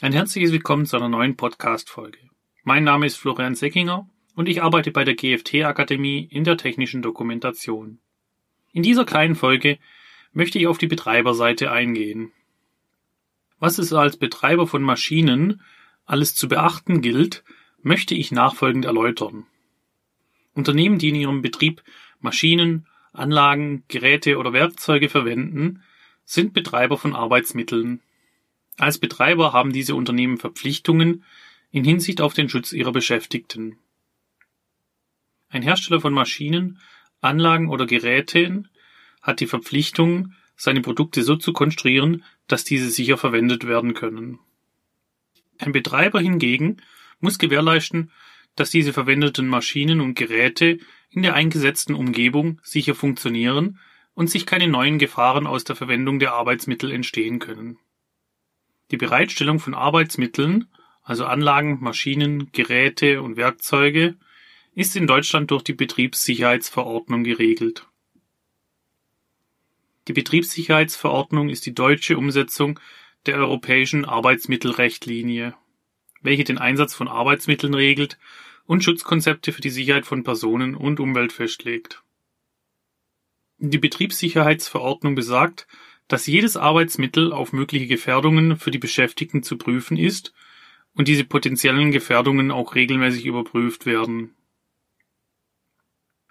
Ein herzliches Willkommen zu einer neuen Podcast-Folge. Mein Name ist Florian Seckinger und ich arbeite bei der GFT-Akademie in der technischen Dokumentation. In dieser kleinen Folge möchte ich auf die Betreiberseite eingehen. Was es als Betreiber von Maschinen alles zu beachten gilt, möchte ich nachfolgend erläutern. Unternehmen, die in ihrem Betrieb Maschinen, Anlagen, Geräte oder Werkzeuge verwenden, sind Betreiber von Arbeitsmitteln. Als Betreiber haben diese Unternehmen Verpflichtungen in Hinsicht auf den Schutz ihrer Beschäftigten. Ein Hersteller von Maschinen, Anlagen oder Geräten hat die Verpflichtung, seine Produkte so zu konstruieren, dass diese sicher verwendet werden können. Ein Betreiber hingegen muss gewährleisten, dass diese verwendeten Maschinen und Geräte in der eingesetzten Umgebung sicher funktionieren und sich keine neuen Gefahren aus der Verwendung der Arbeitsmittel entstehen können. Die Bereitstellung von Arbeitsmitteln, also Anlagen, Maschinen, Geräte und Werkzeuge, ist in Deutschland durch die Betriebssicherheitsverordnung geregelt. Die Betriebssicherheitsverordnung ist die deutsche Umsetzung der europäischen Arbeitsmittelrichtlinie, welche den Einsatz von Arbeitsmitteln regelt und Schutzkonzepte für die Sicherheit von Personen und Umwelt festlegt. Die Betriebssicherheitsverordnung besagt, dass jedes Arbeitsmittel auf mögliche Gefährdungen für die Beschäftigten zu prüfen ist und diese potenziellen Gefährdungen auch regelmäßig überprüft werden.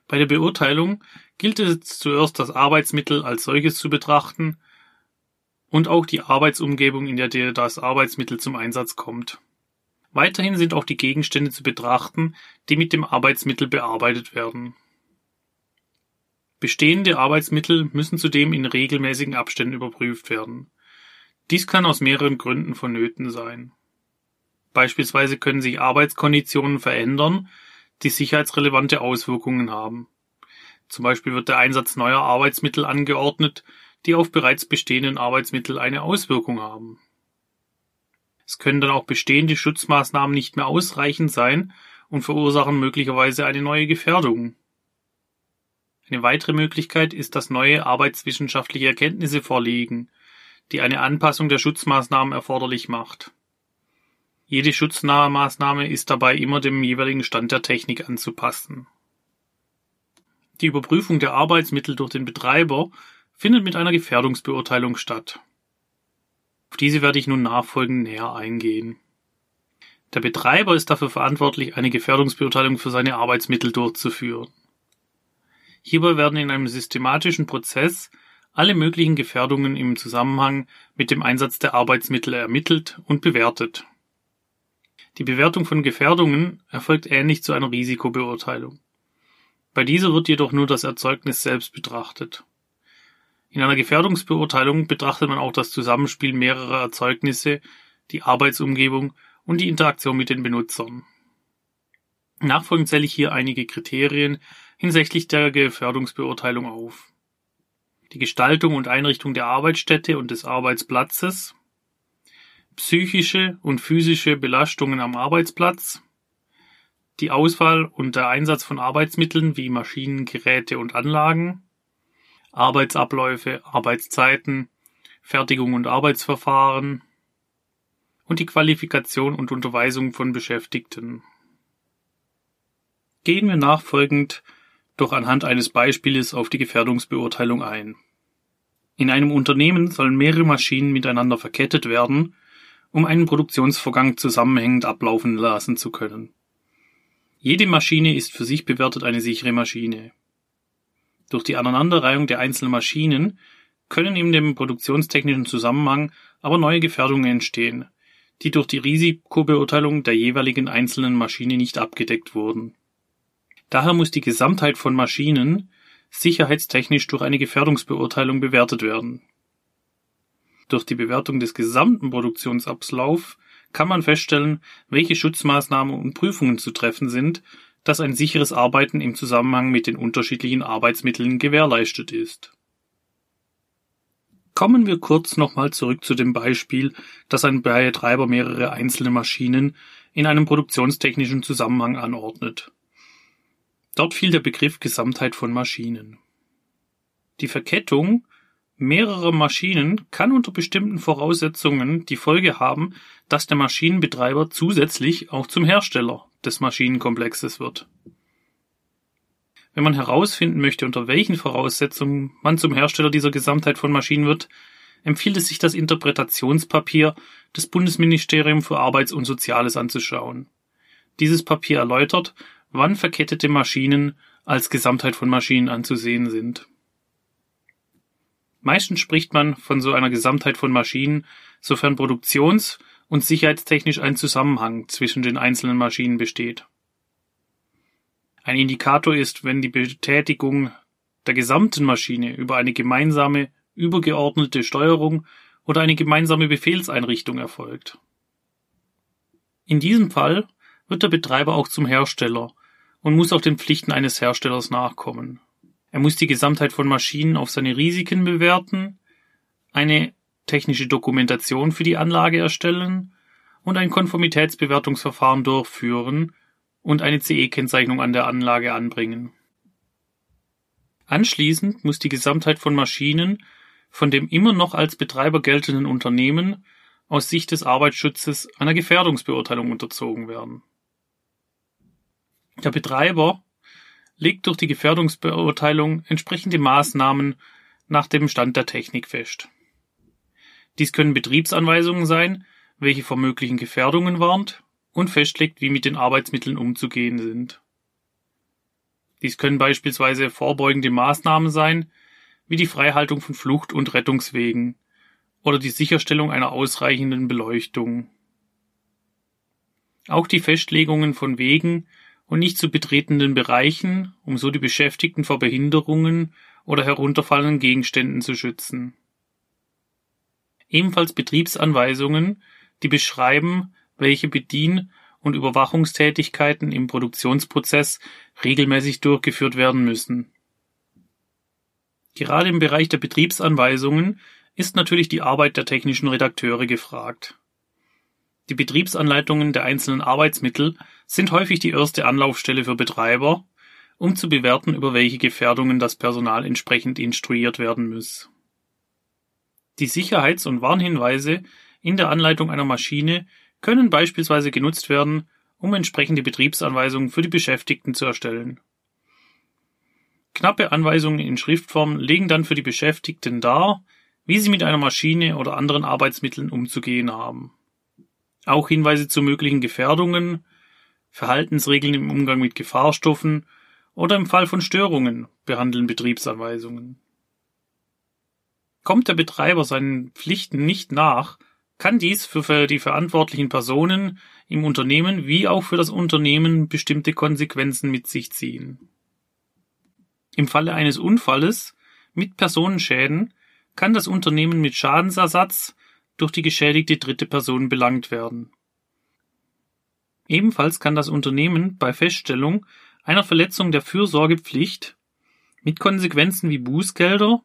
Bei der Beurteilung gilt es zuerst das Arbeitsmittel als solches zu betrachten und auch die Arbeitsumgebung, in der das Arbeitsmittel zum Einsatz kommt. Weiterhin sind auch die Gegenstände zu betrachten, die mit dem Arbeitsmittel bearbeitet werden. Bestehende Arbeitsmittel müssen zudem in regelmäßigen Abständen überprüft werden. Dies kann aus mehreren Gründen vonnöten sein. Beispielsweise können sich Arbeitskonditionen verändern, die sicherheitsrelevante Auswirkungen haben. Zum Beispiel wird der Einsatz neuer Arbeitsmittel angeordnet, die auf bereits bestehenden Arbeitsmittel eine Auswirkung haben. Es können dann auch bestehende Schutzmaßnahmen nicht mehr ausreichend sein und verursachen möglicherweise eine neue Gefährdung. Eine weitere Möglichkeit ist, dass neue arbeitswissenschaftliche Erkenntnisse vorliegen, die eine Anpassung der Schutzmaßnahmen erforderlich macht. Jede schutznahe Maßnahme ist dabei immer dem jeweiligen Stand der Technik anzupassen. Die Überprüfung der Arbeitsmittel durch den Betreiber findet mit einer Gefährdungsbeurteilung statt. Auf diese werde ich nun nachfolgend näher eingehen. Der Betreiber ist dafür verantwortlich, eine Gefährdungsbeurteilung für seine Arbeitsmittel durchzuführen. Hierbei werden in einem systematischen Prozess alle möglichen Gefährdungen im Zusammenhang mit dem Einsatz der Arbeitsmittel ermittelt und bewertet. Die Bewertung von Gefährdungen erfolgt ähnlich zu einer Risikobeurteilung. Bei dieser wird jedoch nur das Erzeugnis selbst betrachtet. In einer Gefährdungsbeurteilung betrachtet man auch das Zusammenspiel mehrerer Erzeugnisse, die Arbeitsumgebung und die Interaktion mit den Benutzern. Nachfolgend zähle ich hier einige Kriterien hinsichtlich der Gefährdungsbeurteilung auf. Die Gestaltung und Einrichtung der Arbeitsstätte und des Arbeitsplatzes, psychische und physische Belastungen am Arbeitsplatz, die Auswahl und der Einsatz von Arbeitsmitteln wie Maschinen, Geräte und Anlagen, Arbeitsabläufe, Arbeitszeiten, Fertigung und Arbeitsverfahren und die Qualifikation und Unterweisung von Beschäftigten. Gehen wir nachfolgend doch anhand eines Beispieles auf die Gefährdungsbeurteilung ein. In einem Unternehmen sollen mehrere Maschinen miteinander verkettet werden, um einen Produktionsvorgang zusammenhängend ablaufen lassen zu können. Jede Maschine ist für sich bewertet eine sichere Maschine. Durch die Aneinanderreihung der einzelnen Maschinen können in dem produktionstechnischen Zusammenhang aber neue Gefährdungen entstehen, die durch die Risikobeurteilung der jeweiligen einzelnen Maschine nicht abgedeckt wurden. Daher muss die Gesamtheit von Maschinen sicherheitstechnisch durch eine Gefährdungsbeurteilung bewertet werden. Durch die Bewertung des gesamten Produktionsablaufs kann man feststellen, welche Schutzmaßnahmen und Prüfungen zu treffen sind, dass ein sicheres Arbeiten im Zusammenhang mit den unterschiedlichen Arbeitsmitteln gewährleistet ist. Kommen wir kurz nochmal zurück zu dem Beispiel, dass ein Betreiber mehrere einzelne Maschinen in einem produktionstechnischen Zusammenhang anordnet. Dort fiel der Begriff Gesamtheit von Maschinen. Die Verkettung mehrerer Maschinen kann unter bestimmten Voraussetzungen die Folge haben, dass der Maschinenbetreiber zusätzlich auch zum Hersteller des Maschinenkomplexes wird. Wenn man herausfinden möchte, unter welchen Voraussetzungen man zum Hersteller dieser Gesamtheit von Maschinen wird, empfiehlt es sich, das Interpretationspapier des Bundesministeriums für Arbeits- und Soziales anzuschauen. Dieses Papier erläutert, wann verkettete Maschinen als Gesamtheit von Maschinen anzusehen sind. Meistens spricht man von so einer Gesamtheit von Maschinen, sofern produktions- und sicherheitstechnisch ein Zusammenhang zwischen den einzelnen Maschinen besteht. Ein Indikator ist, wenn die Betätigung der gesamten Maschine über eine gemeinsame, übergeordnete Steuerung oder eine gemeinsame Befehlseinrichtung erfolgt. In diesem Fall wird der Betreiber auch zum Hersteller und muss auch den Pflichten eines Herstellers nachkommen. Er muss die Gesamtheit von Maschinen auf seine Risiken bewerten, eine technische Dokumentation für die Anlage erstellen und ein Konformitätsbewertungsverfahren durchführen und eine CE-Kennzeichnung an der Anlage anbringen. Anschließend muss die Gesamtheit von Maschinen von dem immer noch als Betreiber geltenden Unternehmen aus Sicht des Arbeitsschutzes einer Gefährdungsbeurteilung unterzogen werden. Der Betreiber legt durch die Gefährdungsbeurteilung entsprechende Maßnahmen nach dem Stand der Technik fest. Dies können Betriebsanweisungen sein, welche vor möglichen Gefährdungen warnt und festlegt, wie mit den Arbeitsmitteln umzugehen sind. Dies können beispielsweise vorbeugende Maßnahmen sein, wie die Freihaltung von Flucht- und Rettungswegen oder die Sicherstellung einer ausreichenden Beleuchtung. Auch die Festlegungen von Wegen und nicht zu betretenden Bereichen, um so die Beschäftigten vor Behinderungen oder herunterfallenden Gegenständen zu schützen. Ebenfalls Betriebsanweisungen, die beschreiben, welche Bedien- und Überwachungstätigkeiten im Produktionsprozess regelmäßig durchgeführt werden müssen. Gerade im Bereich der Betriebsanweisungen ist natürlich die Arbeit der technischen Redakteure gefragt. Die Betriebsanleitungen der einzelnen Arbeitsmittel sind häufig die erste Anlaufstelle für Betreiber, um zu bewerten, über welche Gefährdungen das Personal entsprechend instruiert werden muss. Die Sicherheits- und Warnhinweise in der Anleitung einer Maschine können beispielsweise genutzt werden, um entsprechende Betriebsanweisungen für die Beschäftigten zu erstellen. Knappe Anweisungen in Schriftform legen dann für die Beschäftigten dar, wie sie mit einer Maschine oder anderen Arbeitsmitteln umzugehen haben. Auch Hinweise zu möglichen Gefährdungen, Verhaltensregeln im Umgang mit Gefahrstoffen oder im Fall von Störungen behandeln Betriebsanweisungen. Kommt der Betreiber seinen Pflichten nicht nach, kann dies für die verantwortlichen Personen im Unternehmen wie auch für das Unternehmen bestimmte Konsequenzen mit sich ziehen. Im Falle eines Unfalles mit Personenschäden kann das Unternehmen mit Schadensersatz durch die geschädigte dritte Person belangt werden. Ebenfalls kann das Unternehmen bei Feststellung einer Verletzung der Fürsorgepflicht mit Konsequenzen wie Bußgelder,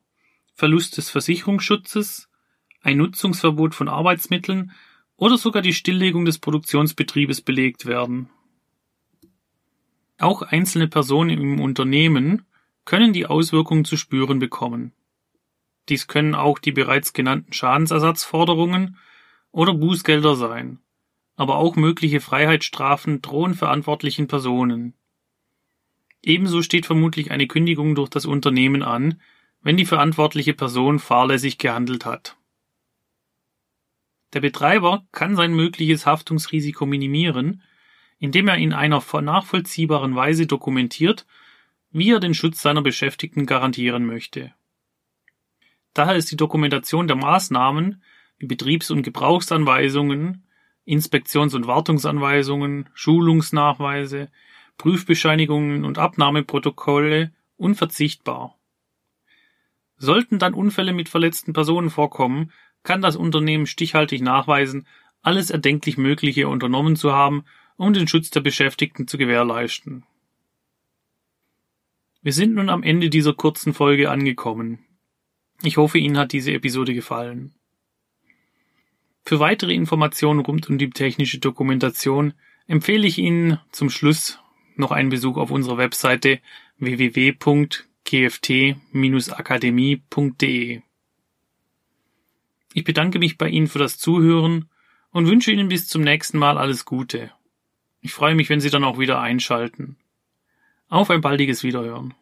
Verlust des Versicherungsschutzes, ein Nutzungsverbot von Arbeitsmitteln oder sogar die Stilllegung des Produktionsbetriebes belegt werden. Auch einzelne Personen im Unternehmen können die Auswirkungen zu spüren bekommen. Dies können auch die bereits genannten Schadensersatzforderungen oder Bußgelder sein, aber auch mögliche Freiheitsstrafen drohen verantwortlichen Personen. Ebenso steht vermutlich eine Kündigung durch das Unternehmen an, wenn die verantwortliche Person fahrlässig gehandelt hat. Der Betreiber kann sein mögliches Haftungsrisiko minimieren, indem er in einer nachvollziehbaren Weise dokumentiert, wie er den Schutz seiner Beschäftigten garantieren möchte. Daher ist die Dokumentation der Maßnahmen wie Betriebs- und Gebrauchsanweisungen, Inspektions- und Wartungsanweisungen, Schulungsnachweise, Prüfbescheinigungen und Abnahmeprotokolle unverzichtbar. Sollten dann Unfälle mit verletzten Personen vorkommen, kann das Unternehmen stichhaltig nachweisen, alles erdenklich Mögliche unternommen zu haben, um den Schutz der Beschäftigten zu gewährleisten. Wir sind nun am Ende dieser kurzen Folge angekommen. Ich hoffe, Ihnen hat diese Episode gefallen. Für weitere Informationen rund um die technische Dokumentation empfehle ich Ihnen zum Schluss noch einen Besuch auf unserer Webseite www.gft-akademie.de. Ich bedanke mich bei Ihnen für das Zuhören und wünsche Ihnen bis zum nächsten Mal alles Gute. Ich freue mich, wenn Sie dann auch wieder einschalten. Auf ein baldiges Wiederhören.